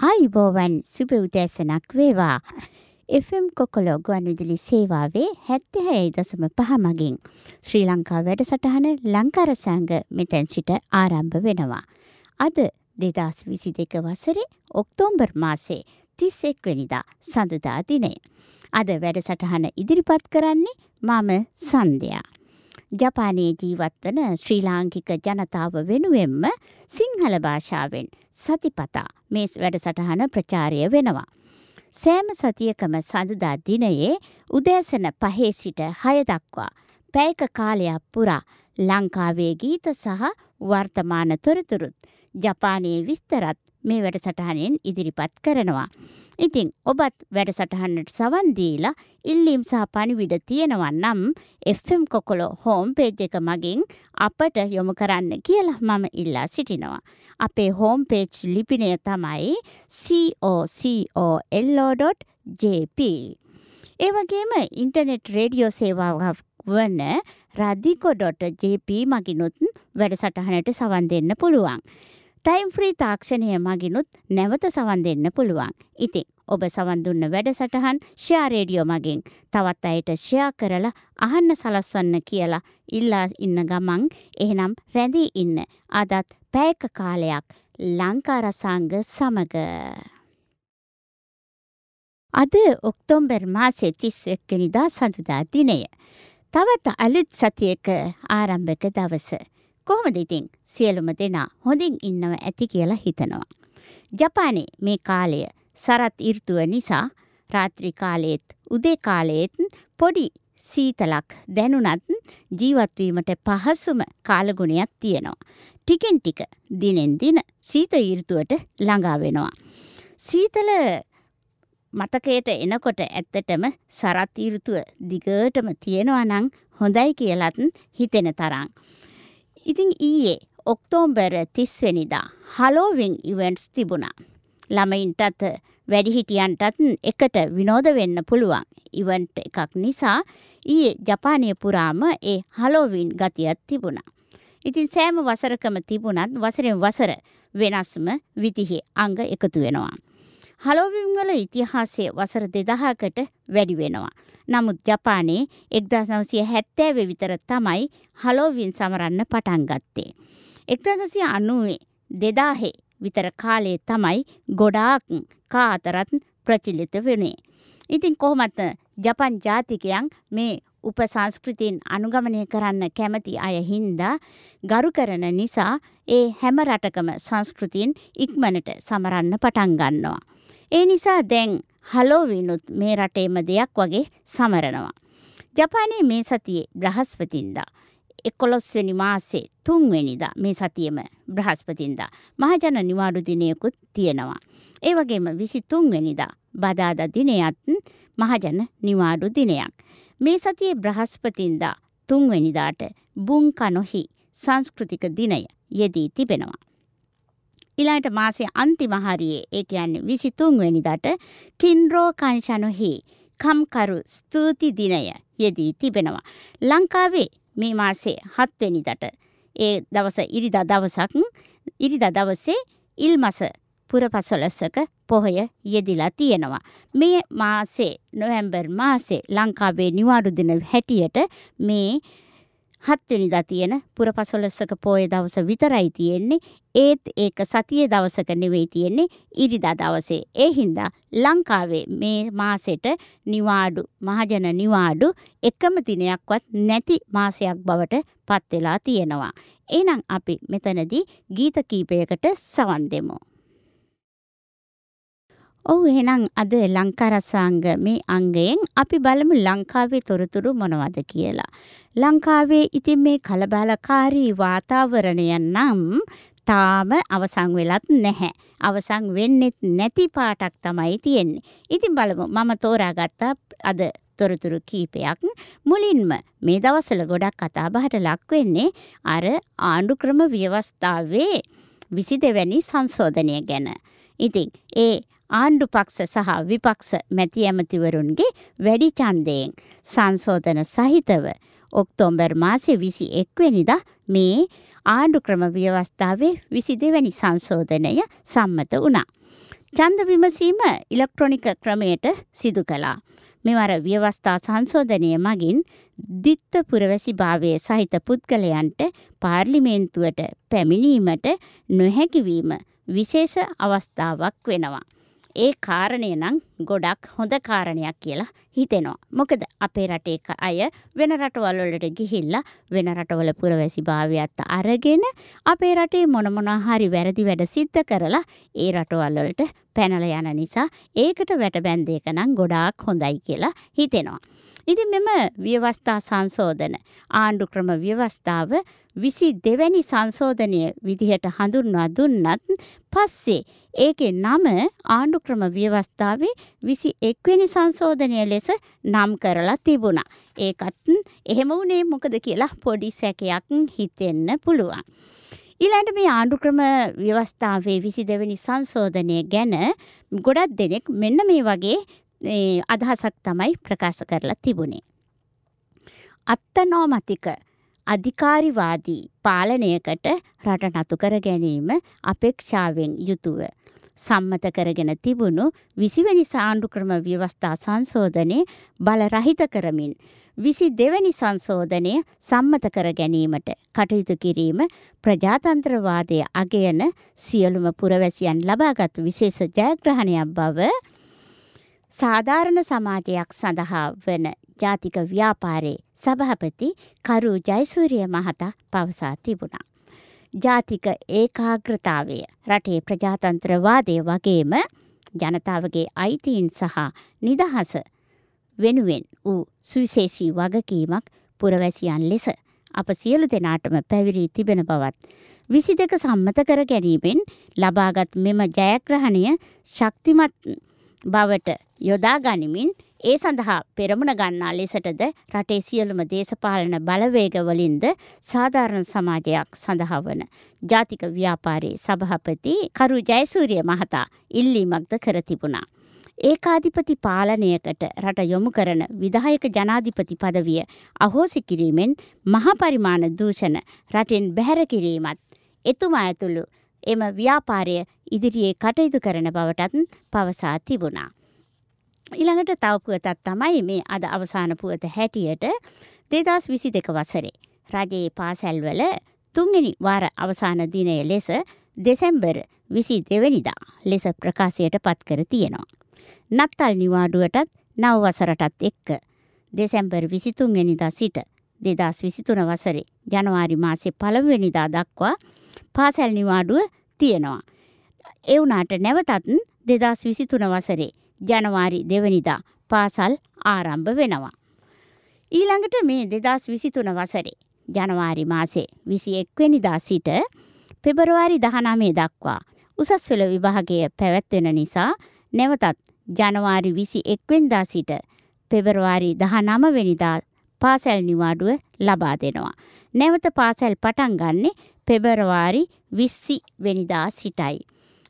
ආයිබෝවන් සුබ උදෑසනක් වේවා. FM කොකොලෝ ගුවන්විදුලි සේවාවේ හැත්තහැයි දසම පහ මගින් ශ්‍රී ලංකා වැඩසටහන ලංකාරසංග මෙතැන් සිට ආරම්භ වෙනවා. අද දෙදස් විසි දෙක වසරේ ඔක්තෝම්බර් මාසේ තිස් එක්වනිදා සඳුදා දිනය. අද වැඩසටහන ඉදිරිපත් කරන්නේ මම සන්ධයා. ජපානයේ ජීවත්වන ශ්‍රී ලාංකික ජනතාව වෙනුවෙන්ම සිංහල භාෂාවෙන් සතිපතා මේ වැඩසටහන ප්‍රචාරය වෙනවා. සෑම සතියකම සඳුදා දිනයේ උදෑසන පහේ සිට හය දක්වා පැයක කාලයක් පුරා ලංකාවේ ගීත සහ වර්තමාන තොරතුරුත් ජපානයේ විස්තරත් මේ වැඩසටහනෙන් ඉදිරිපත් කරනවා. ඉතින් ඔබත් වැඩසටහන්නට සවන් දීලා ඉල්ලීම් සහ පණිවිඩ තියෙනවා නම් FM කොකොලෝ හෝම් පේජ් එක මගින් අපට යොමු කරන්න කියලා මම ඉල්ලා සිටිනවා. අපේ හෝම් පේජ් ලිපිනය තමයි cocollo.jp. ඒ වගේම ඉන්ටර්නෙට් රේඩියෝ සේවාවක් වන රදිකො.jp මගිනුත් වැඩසටහනට සවන් දෙන්න පුළුවන්. ටයිම් ෆ්‍රී තාක්ෂණය මගිනුත් නැවත සවන් දෙන්න පුළුවන්. ඉතින් ඔබ සවන් දුන්න වැඩසටහන් ෂයා රේඩියෝ මගින් තවත් අයට ෂයා කරලා අහන්න සලස්වන්න කියලා ඉල්ලා ඉන්න ගමන් එහෙනම් රැඳී ඉන්න අදත් පැයක කාලයක් ලංකාරසංග සමග. අද ඔක්තෝම්බර් මාසේ තිස් එක්කනිදා සඳුදා දිනය. තවත් අලුත් සතියක ආරම්භක දවස. කොහොමද ඉතින් සියලුම දෙනා හොඳින් ඉන්නව ඇති කියලා හිතනවා. ජපානයේ මේ කාලය සරත් ඉර්තුව නිසා රාත්‍රී කාලයේත් උදේ කාලයේත් පොඩි සීතලක් දැනුණත් ජීවත්වීමට පහසුම කාලගුණයක් තියෙනවා. ටිකෙන් ටික දිනෙන් දින සීත ඉර්තුවට ළඟා වෙනවා. සීතල මතකයට එනකොට ඇත්තටම සරත් ඉර්තුව දිගටම තියෙනවා නම් හොඳයි කියලත් හිතෙන තරම්. ඉතින් ඊයේ ඔක්තෝම්බර් තිස්වෙනිදා හලෝවිං ඉවෙන්ට්ස් තිබුණා. ළමයින්ටත් වැඩිහිටියන්ටත් එකට විනෝද වෙන්න පුළුවන් ඉවන්ට් එකක් නිසා ඊයේ ජපානය පුරාම ඒ හලෝවින් ගතියක් තිබුණා. ඉතින් සෑම වසරකම තිබුණත් වසරෙන් වසර වෙනස්ම විදිහේ අංග එකතු වෙනවා. හලෝවින් වල ඉතිහාසය වසර දෙදහකට වැඩි වෙනවා. නමුත් ජපානයේ එක්දස් නවසිය හැත්තෑව විතර තමයි හලෝවින් සමරන්න පටන් ගත්තේ. එක්දසසිය අනුවේ දෙදාහේ විතර කාලේ තමයි ගොඩාක් කා අතරත් ප්‍රචිලිත වනේ. ඉතින් කොහොමත් ජපන් ජාතිකයන් මේ උපසංස්කෘතින් අනුගමනය කරන්න කැමති අය හින්දා ගරු කරන නිසා ඒ හැම රටකම සංස්කෘතින් ඉක්මනට සමරන්න පටන් ගන්නවා. ඒ නිසා දැන් හලෝවිනුත් මේ රටේම දෙයක් වගේ සමරනවා. ජපානයේ මේ සතියේ බ්‍රහස්පතින්දා එකොළොස්වැනි මාසේ තුන්වෙනිදා මේ සතියම බ්‍රහස්පතින්දා මහජන නිවාඩු දිනයකුත් තියෙනවා. ඒ වගේම විසි තුන්වෙනිදා බදාද දිනයත් මහජන නිවාඩු දිනයක්. මේ සතියේ බ්‍රහස්පතින්දා තුන්වෙනිදාට බුංකනොහි සංස්කෘතික දිනය යෙදී තිබෙනවා. ඊළඟට මාසේ අන්තිම හරියේ ඒ කියන්නේ 23 වෙනිදාට කින්රෝ කංශනොහි කම්කරු ස්තුති දිනය යෙදී තිබෙනවා. ලංකාවේ මේ මාසේ 7 වෙනිදාට ඒ දවස ඉරිදා දවසක් ඉරිදා දවසේ ඉල්මස පුරපසළොස්වක පොහොය යෙදිලා තියෙනවා. මේ මාසේ නොවැම්බර් මාසේ ලංකාවේ නිවාඩු දින හැටියට මේ හත්වෙනිදා තියෙන පුරපසොලොස්සක පෝය දවස විතරයි තියෙන්නේ ඒත් ඒක සතිය දවසක නෙවෙයි තියෙන්නේ ඉරිදා දවසේ. ඒ හින්දා ලංකාවේ මේ මාසෙට නිවාඩු මහජන නිවාඩු එකම දිනයක්වත් නැති මාසයක් බවට පත් වෙලා තියෙනවා. එහෙනම් අපි මෙතනදී ගීත කීපයකට සවන් දෙමු. ඔව් එහෙනම් අද ලංකාරසාංග මේ අංගයෙන් අපි බලමු ලංකාවේ තොරතුරු මොනවද කියලා. ලංකාවේ ඉතින් මේ කලබලකාරී වාතාවරණය නම් තාම අවසන් වෙලත් නැහැ. අවසන් වෙන්නෙත් නැති පාටක් තමයි තියෙන්නේ. ඉතින් බලමු මම තෝරාගත්ත අද තොරතුරු කීපයක් මුලින්ම මේ දවස්වල ගොඩක් කතා බහට ලක් වෙන්නේ අර ආණ්ඩු ක්‍රම ව්‍යවස්ථාවේ 22 වැනි සංශෝධනය ගැන. ඉතින් ඒ ආණ්ඩු පක්ෂ සහ විපක්ෂ මැති ඇමතිවරුන්ගේ වැඩි ඡන්දයෙන් සංශෝධන සහිතව ඔක්තෝබර් මාසේ 21 වෙනිදා මේ ආණ්ඩු ක්‍රම ව්‍යවස්ථාවේ 22 වෙනි සංශෝධනය සම්මත වුණා. ඡන්ද විමසීම ඉලෙක්ට්‍රොනික ක්‍රමයට සිදු කළා. මෙවර ව්‍යවස්ථා සංශෝධනය මගින් දිත්ත පුරවැසි භාවය සහිත පුද්ගලයන්ට පාර්ලිමේන්තුවට පැමිණීමට නොහැකිවීම විශේෂ අවස්ථාවක් වෙනවා. ඒ කාරණය නම් ගොඩක් හොඳ කාරණයක් කියලා හිතෙනවා. මොකද අපේ රටේ අය වෙන රටවල් වලට ගිහිල්ලා වෙන රටවල පුරවැසි භාවයත් අරගෙන අපේ රටේ මොන මොනවා හරි වැරදි වැඩ සිද්ධ කරලා ඒ රටවල් වලට පැනලා යන නිසා ඒකට වැට බැන්ද එක නම් ගොඩාක් හොඳයි කියලා හිතෙනවා. ඉතින් මෙම ව්‍යවස්ථා සංශෝධන ආණ්ඩු ක්‍රම ව්‍යවස්ථාව විසි දෙවැනි සංශෝධනය විදිහට හඳුන්වා දුන්නත් පස්සේ ඒකේ නම ආණ්ඩු ක්‍රම ව්‍යවස්ථාවේ විසි එක්වෙනි සංශෝධනය ලෙස නම් කරලා තිබුණා. ඒකත් එහෙම වුණේ මොකද කියලා පොඩි සැකයක් හිතෙන්න පුළුවන්. ඊළඟට මේ ආණ්ඩු ක්‍රම ව්‍යවස්ථාවේ විසි දෙවැනි සංශෝධනය ගැන ගොඩක් දෙනෙක් මෙන්න මේ වගේ අදහසක් තමයි ප්‍රකාශ කරලා තිබුණේ. අත්තනෝමතික අධිකාරිවාදී පාලනයකට රට නතු කර ගැනීම අපේක්ෂාවෙන් යුතුව සම්මත කරගෙන තිබුණු විසිවැනි සාණ්ඩු ක්‍රම ව්‍යවස්ථා සංශෝධනය බලරහිත කරමින් විසි දෙවැනි සංශෝධනය සම්මත කර ගැනීමට කටයුතු කිරීම ප්‍රජාතන්ත්‍රවාදය අගයන සියලුම පුරවැසියන් ලබාගත් විශේෂ ජයග්‍රහණයක් බව සාධාරණ සමාජයක් සඳහා වන ජාතික ව්‍යාපාරයේ සභහපති කරු ජයසූරිය මහතා පවසා තිබුණා. ජාතික ඒකාග්‍රතාවය රටේ ප්‍රජාතන්ත්‍රවාදය වගේම ජනතාවගේ අයිතීන් සහ නිදහස වෙනුවෙන් වූ සුවිශේෂී වගකීමක් පුරවැසියන් ලෙස අප සියලු දෙනාටම පැවිරී තිබෙන බවත්. විසි දෙක සම්මත කර ගැනීමෙන් ලබාගත් මෙම ජයග්‍රහණය ශක්තිමත් බවට යොදා ගනිමින් ඒ සඳහා පෙරමුණ ගන්නා ලෙසටද රටේ සියලුම දේශපාලන බලවේගවලින්ද සාධාරණ සමාජයක් සඳහා වන ජාතික ව්‍යාපාරයේ සභහපති කරු ජයසූරිය මහතා ඉල්ලීමක්ද කර තිබුණා. ඒකාධිපති පාලනයකට රට යොමු කරන විදායක ජනාධිපති පදවිය අහෝසි කිරීමෙන් මහපරිමාණ දූෂණ රටෙන් බැහැර කිරීමත් එතුමා ඇතුළු එම ව්‍යාපාරය ඉදිරියේ කටයුතු කරන බවටත් පවසා තිබුණා. ඊළඟට තව පුවතක් තමයි මේ අද අවසාන පුවත හැටියට දෙදස් විසි දෙක වසරේ. රජයේ පාසැල්වල තුන්ගනි වාර අවසාන දිනය ලෙස දෙසැම්බර් විසි දෙවනිදා ලෙස ප්‍රකාශයට පත් කර තියෙනවා. නත්තල් නිවාඩුවටත් නවවසරටත් එක්ක දෙසැම්බර් විසිතුන්ගෙනිදා සිට දෙදස් විසිතුන වසරේ ජනවාරි මාසේ පළමුවෙනිදා දක්වා පාසැල් නිවාඩුව තියෙනවා. එවුනාට නැවතත් දෙදස් විසිතුන වසරේ ජනවාරි දෙවනිදා පාසල් ආරම්භ වෙනවා. ඊළඟට මේ දෙදස් විසිතුන වසරේ ජනවාරි මාසේ විසි එක්වෙනිදා සිට පෙබරවාරි දහනමේ දක්වා උසස්වෙල විභාගය පැවැත්වෙන නිසා නැවතත් ජනවාරි විසි එක්වෙන්දා සිට පෙබරවාරි දහනමවෙනිදා පාසැල් නිවාඩුව ලබා දෙනවා. නැවත පාසැල් පටන් ගන්නේ පෙබරවාරි විස්සි වෙනිදා සිටයි.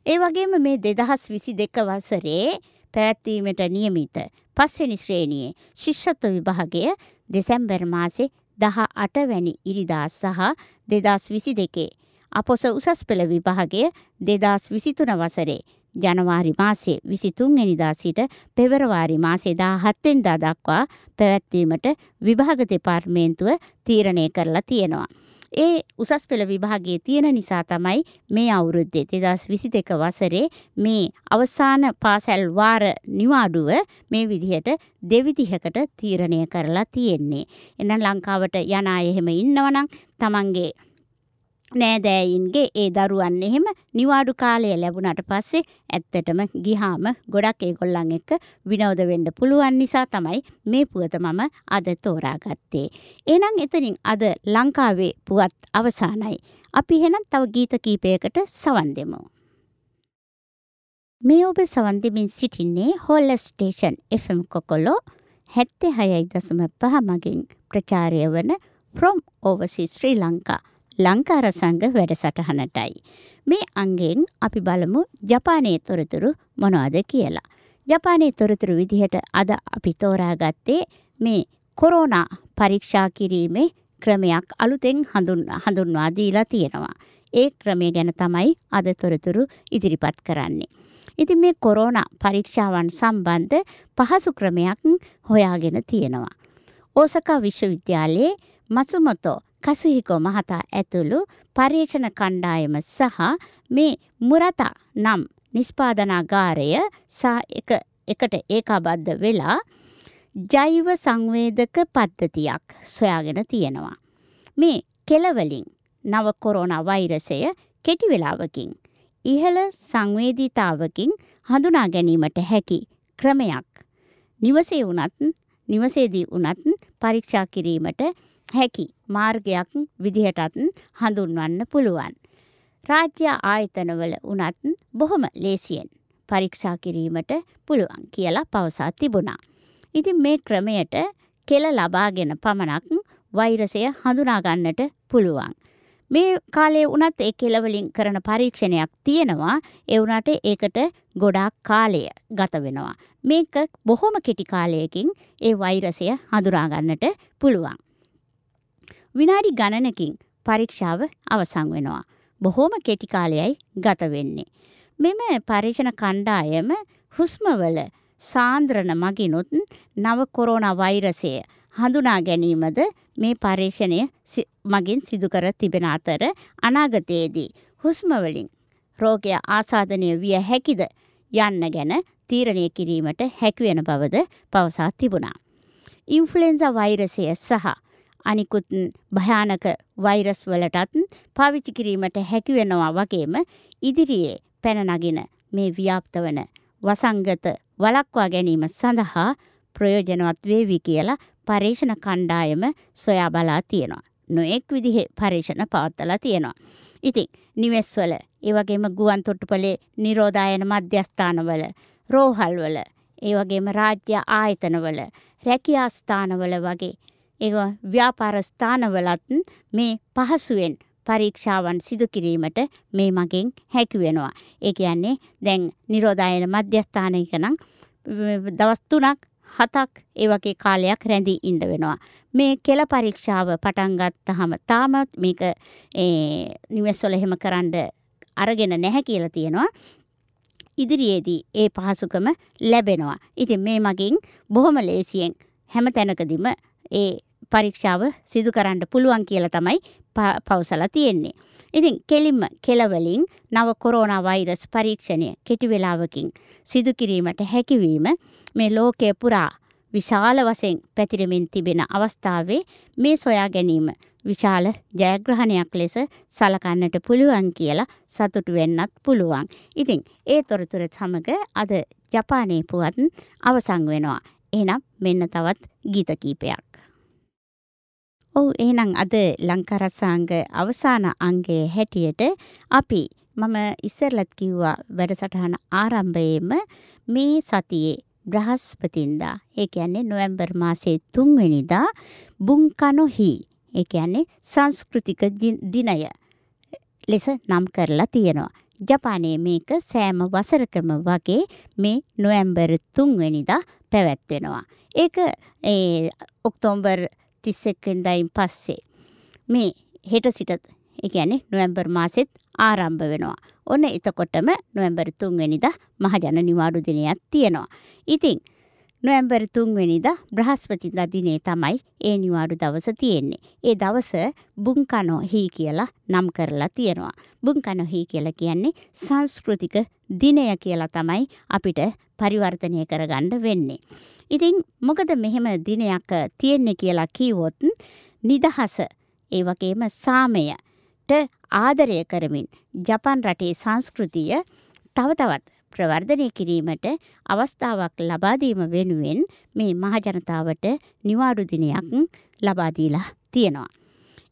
ඒ වගේම මේ දෙදහස් විසි දෙක වසරේ පැවැත්වීමට නියමිත පස්වෙනි ශ්‍රේණියේ ශිෂ්‍යත්ව විභාගය දෙසැම්බර් මාසේ දහ අටවැනි ඉරිදා සහ දෙදස් විසි දෙකේ. අපොස උසස් පෙළ විභාගය දෙදස් විසිතුන වසරේ ජනවාරි මාසේ විසිතුන්වෙනිදා සිට පෙබරවාරි මාසේ දා හත්වෙන්දා දක්වා පැවැත්වීමට විභාග දෙපාර්මේන්තුව තීරණය කරලා තියෙනවා. ඒ උසස් පෙළ විභාගයේ තියෙන නිසා තමයි මේ අවුරුද්දේ දෙදස් විසි දෙක වසරේ මේ අවසාන පාසැල් වාර නිවාඩුව මේ විදිහට දෙවිදිහකට තීරණය කරලා තියෙන්නේ. එන්න ලංකාවට යන අය එහෙම ඉන්නවනම් තමන්ගේ නෑදෑයින්ගේ ඒ දරුවන් එහෙම නිවාඩු කාලය ලැබුණට පස්සේ ඇත්තටම ගිහාම ගොඩක් ඒගොල්ලන් එක්ක විනෝද වෙන්න පුළුවන් නිසා තමයි මේ පුවත මම අද තෝරාගත්තේ. එහෙනම් එතනින් අද ලංකාවේ පුවත් අවසానයි. අපි එහෙනම් තව ගීත කීපයකට සවන් දෙමු. මේ ඔබ සවන් දෙමින් සිටින්නේ හෝල්ල ස්ටේෂන් FM කොකොලෝ 76.5 මගින් ප්‍රචාරය වන From Overseas Sri Lanka ලංකාර සංඝ වැඩසටහනටයි. මේ අංගෙන් අපි බලමු ජපානයේ තොරතුරු මොනවද කියලා. ජපානයේ තොරතුරු විදිහට අද අපි තෝරාගත්තේ මේ කොරෝනා පරීක්ෂා කිරීමේ ක්‍රමයක් අලුතෙන් හඳුන් හඳුන්වා දීලා තියෙනවා. ඒ ක්‍රමය ගැන තමයි අද තොරතුරු ඉදිරිපත් කරන්නේ. ඉතින් මේ කොරෝනා පරීක්ෂාවන් සම්බන්ධ පහසු ක්‍රමයක් හොයාගෙන තියෙනවා. ඕසකා විශ්වවිද්‍යාලයේ මසුමොතෝ කසුහිකෝ මහතා ඇතුළු පර්යේෂණ කණ්ඩායම සහ මේ මුරතා නම් නිෂ්පාදනාගාරය සහ එක එකට ඒකාබද්ධ වෙලා ජෛව සංවේදක පද්ධතියක් සොයාගෙන තියෙනවා. මේ කෙලවලින් නව කොරෝනා වෛරසය කෙටි වෙලාවකින් ඉහළ සංවේදීතාවකින් හඳුනා ගැනීමට හැකි ක්‍රමයක් නිවසේ වුණත් නිවසේදී වුණත් පරීක්ෂා කිරීමට හැකි මාර්ගයක් විදිහටත් හඳුන්වන්න පුළුවන්. රාජ්‍ය ආයතනවල වුණත් බොහොම ලේසියෙන් පරීක්ෂා කිරීමට පුළුවන් කියලා පවසා තිබුණා. ඉතින් මේ ක්‍රමයට කෙල ලබාගෙන පමණක් වෛරසය හඳුනා ගන්නට පුළුවන්. මේ කාලේ වුණත් ඒ කෙලවලින් කරන පරීක්ෂණයක් තියෙනවා ඒ වුණාට ඒකට ගොඩාක් කාලය ගත වෙනවා. මේක බොහොම කෙටි කාලයකින් ඒ වෛරසය හඳුනා ගන්නට පුළුවන්. විනාඩි ගණනකින් පරීක්ෂාව අවසන් වෙනවා. බොහොම කෙටි කාලයයි ගත වෙන්නේ. මෙම පරීක්ෂණ කණ්ඩායම හුස්මවල සාන්ද්‍රණ මගිනුත් නව කොරෝනා වෛරසය හඳුනා ගැනීමද මේ පර්යේෂණය මගින් සිදු කර තිබෙන අතර අනාගතයේදී හුස්ම වලින් රෝගය ආසාදනය විය හැකිද යන්න ගැන තීරණය කිරීමට හැකිවෙන බවද පවසා තිබුණා. ඉන්ෆ්ලුවෙන්සා වෛරසය සහ අනිකුත් භයානක වෛරස් වලටත් පාවිච්චි කිරීමට හැකි වෙනවා වගේම ඉදිරියේ පැන නගින මේ ව්‍යාප්ත වන වසංගත වළක්වා ගැනීම සඳහා ප්‍රයෝජනවත් වේවි කියලා පර්යේෂණ කණ්ඩායම සොයා බලා තියෙනවා. නොඑක් විදිහේ පර්යේෂණ පවත්වලා තියෙනවා. ඉතින් නිවෙස්වල ඒ වගේම ගුවන් තොටුපළේ නිරෝධායන මධ්‍යස්ථානවල රෝහල්වල ඒ වගේම රාජ්‍ය ආයතනවල රැකියා ස්ථානවල වගේ ඒ ව්‍යාපාර ස්ථානවලත් මේ පහසුවෙන් පරීක්ෂාවන් සිදු කිරීමට මේ මගින් හැකි වෙනවා. ඒ කියන්නේ දැන් නිරෝධායන මධ්‍යස්ථානයක නම් දවස් 3ක් හතක් ඒ වගේ කාලයක් රැඳී ඉන්න වෙනවා. මේ කෙල පරීක්ෂාව පටන් ගත්තාම තාමත් මේක ඒ නිවෙස්වල එහෙම කරන්න අරගෙන නැහැ කියලා තියෙනවා. ඉදිරියේදී ඒ පහසුකම ලැබෙනවා. ඉතින් මේ මගින් බොහොම ලේසියෙන් හැම තැනකදීම ඒ පරීක්ෂාව සිදු කරන්න පුළුවන් කියලා තමයි පවසලා තියෙන්නේ. ඉතින් කෙලින්ම කෙලවලින් නව කොරෝනා වෛරස් පරීක්ෂණය කෙටි වේලාවකින් සිදු කිරීමට හැකියවීම මේ ලෝකයේ පුරා විශාල වශයෙන් පැතිරෙමින් තිබෙන අවස්ථාවේ මේ සොයා ගැනීම විශාල ජයග්‍රහණයක් ලෙස සලකන්නට පුළුවන් කියලා සතුටු වෙන්නත් පුළුවන්. ඉතින් ඒ තොරතුර සමග අද ජපානයේ පුවත් අවසන් වෙනවා. එහෙනම් මෙන්න තවත් ගීත කීපයක්. ඔව් එහෙනම් අද ලංකාරසාංග අවසාන අංගයේ හැටියට අපි මම ඉස්සරලත් කිව්වා වැඩසටහන ආරම්භයේම මේ සතියේ බ්‍රහස්පතින්දා ඒ කියන්නේ නොවැම්බර් මාසයේ 3 වෙනිදා බුන්කනොහි ඒ කියන්නේ සංස්කෘතික දිනය ලෙස නම් කරලා තියෙනවා. ජපානයේ මේක සෑම වසරකම වගේ මේ නොවැම්බර් 3 වෙනිදා පැවැත්වෙනවා. ඒක ඒ ඔක්තෝබර් තිස්සෙක්වෙන්දයින් පස්සේ. මේ හෙට සිට එකැනෙ නොවැම්බර් මාසෙත් ආරම්භ වෙනවා. ඔන්න එතකොටම නොවැම්බර් තුන්වෙනිද මහජන නිවාඩු දිනයක් තියෙනවා. ඉතිං නොවැම්බර් තුන්වෙනිද බ්‍රහස්පතින්ද දිනේ තමයි ඒ නිවාඩු දවස තියෙන්නේ. ඒ දවස බුංකනෝ හී කියලා නම් කරලා තියෙනවා. බුංකනෝ හී කියලා කියන්නේ සංස්කෘතික දිනය කියලා තමයි අපිට පරිවර්තනය කරගන්න වෙන්නේ. ඉතින් මොකද මෙහෙම දිනයක් තියෙන්නේ කියලා කීවොත් නිදහස ඒ වගේම සාමයට ආදරය කරමින් ජපන් රටේ සංස්කෘතිය තව තවත් ප්‍රවර්ධනය කිරීමට අවස්ථාවක් ලබා දීම වෙනුවෙන් මේ මහජනතාවට නිවාඩු දිනයක් ලබා දීලා තියෙනවා.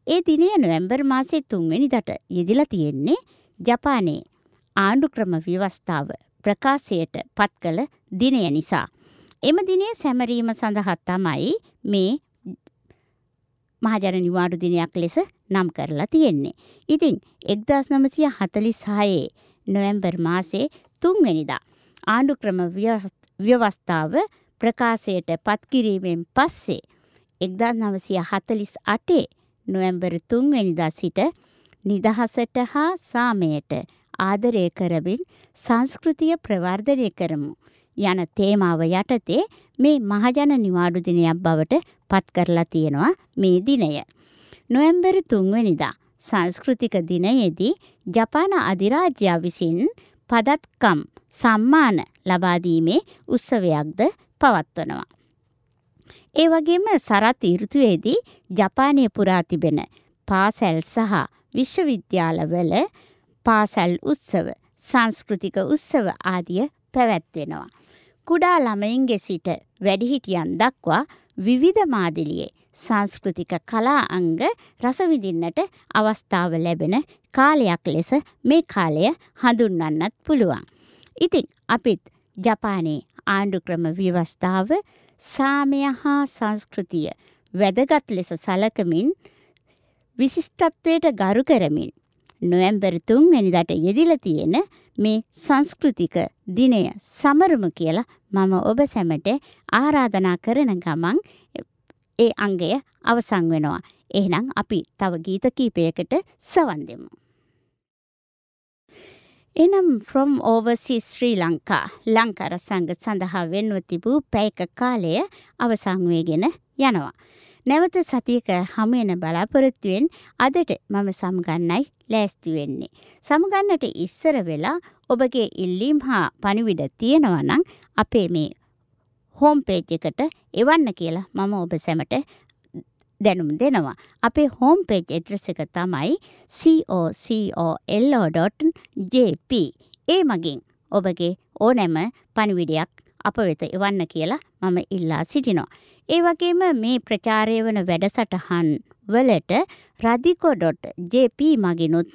ඒ දිනය නොවැම්බර් මාසේ 3 වෙනිදාට යෙදিলা තියෙන්නේ ජපානයේ ආණ්ඩු ක්‍රම ව්‍යවස්ථාව ප්‍රකාශයට පත් කළ දිනය නිසා. එම දිනේ සැමරීම සඳහා තමයි මේ මහජන නිවාඩු දිනයක් ලෙස නම් කරලා තියෙන්නේ. ඉතින් 1946 නොවැම්බර් මාසේ 3 වෙනිදා ආණ්ඩු ක්‍රම ව්‍යවස්ථාව ප්‍රකාශයට පත් කිරීමෙන් පස්සේ 1948 නොවැම්බර් 3 වෙනිදා සිට නිදහසට හා සාමයට ආදරය කරමින් සංස්කෘතිය ප්‍රවර්ධනය කරමු. යන තේමාව යටතේ මේ මහජන නිවාඩු දිනයක් බවට පත් කරලා තියෙනවා මේ දිනය. නොවැම්බර් 3 වෙනිදා සංස්කෘතික දිනයේදී ජපාන අධිරාජ්‍යය විසින් පදත්කම් සම්මාන ලබා දීමේ උත්සවයක්ද පවත්වනවා. ඒ වගේම සරත් ඍතුවේදී ජපානයේ පුරා තිබෙන පාසැල් සහ විශ්වවිද්‍යාලවල පාසැල් උත්සව සංස්කෘතික උත්සව ආදිය පැවැත්වෙනවා. කුඩා ළමයින්ගේ සිට වැඩිහිටියන් දක්වා විවිධ මාදිලියේ සංස්කෘතික කලා අංග රසවිඳින්නට අවස්ථාව ලැබෙන කාලයක් ලෙස මේ කාලය හඳුන්වන්නත් පුළුවන්. ඉතින් අපිත් ජපානයේ ආණ්ඩුක්‍රම ව්‍යවස්ථාව සාමය හා සංස්කෘතිය වැදගත් ලෙස සලකමින් විශිෂ්ටත්වයට ගරු කරමින් නොවැම්බර් 3 වෙනිදාට යෙදිලා තියෙන මේ සංස්කෘතික දිනය සමරමු කියලා මම ඔබ සැමට ආරාධනා කරන ගමන් ඒ අංගය අවසන් වෙනවා. එහෙනම් අපි තව ගීත කීපයකට සවන් දෙමු. එනම් from overseas ශ්‍රී ලංකා ලංකාර සංග සඳහා වෙන්ව තිබූ පැයක කාලය අවසන් වේගෙන යනවා. නැවත සතියක හමුවෙන බලාපොරොත්තුවෙන් අදට මම සමගන්නයි ලෑස්ති වෙන්නේ. සමගන්නට ඉස්සර වෙලා ඔබගේ ඉල්ලීම් හා පණිවිඩ තියෙනවා නම් අපේ මේ හෝම් පේජ් එකට එවන්න කියලා මම ඔබ සැමට දැනුම් දෙනවා. අපේ හෝම් පේජ් ඇඩ්‍රස් එක තමයි cocolo.jp. ඒ මගින් ඔබගේ ඕනෑම පණිවිඩයක් අප වෙත එවන්න කියලා මම ඉල්ලා සිටිනවා. ඒ වගේම මේ ප්‍රචාරය වන වැඩසටහන් වලට රදිකෝ.jp මගිනුත්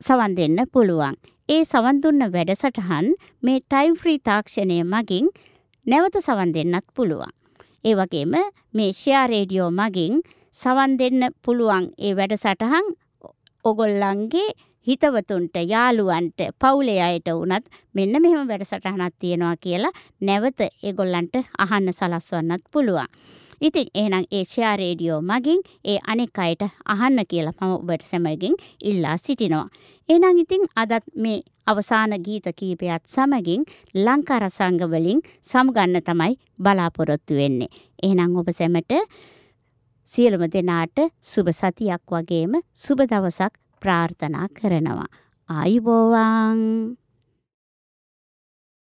සවන් දෙන්න පුළුවන්. ඒ සවන් දුන්න වැඩසටහන් මේ ටයිම් ෆ්‍රී තාක්ෂණය මගින් නැවත සවන් දෙන්නත් පුළුවන්. ඒ වගේම මේ ෂෙයා රේඩියෝ මගින් සවන් දෙන්න පුළුවන් ඒ වැඩසටහන් ඔගොල්ලන්ගේ හිතවතුන්ට යාළුවන්ට පවුලේ අයට වුණත් මෙන්න මෙහෙම වැඩසටහනක් තියෙනවා කියලා නැවත ඒගොල්ලන්ට අහන්න සලස්වන්නත් පුළුවන්. ඉතින් එහෙනම් ඒ ෂෙයා රේඩියෝ මගින් ඒ අනෙක් අයට අහන්න කියලා මම ඔබට සැමගින් ඉල්ලා සිටිනවා. එහෙනම් ඉතින් අදත් මේ අවසාන ගීත කීපයත් සමගින් ලංකා රසංග වලින් සමුගන්න තමයි බලාපොරොත්තු වෙන්නේ. එහෙනම් ඔබ සැමට සියලුම දෙනාට සුබ සතියක් වගේම සුබ දවසක් ප්‍රාර්ථනා කරනවා. ආයුබෝවන්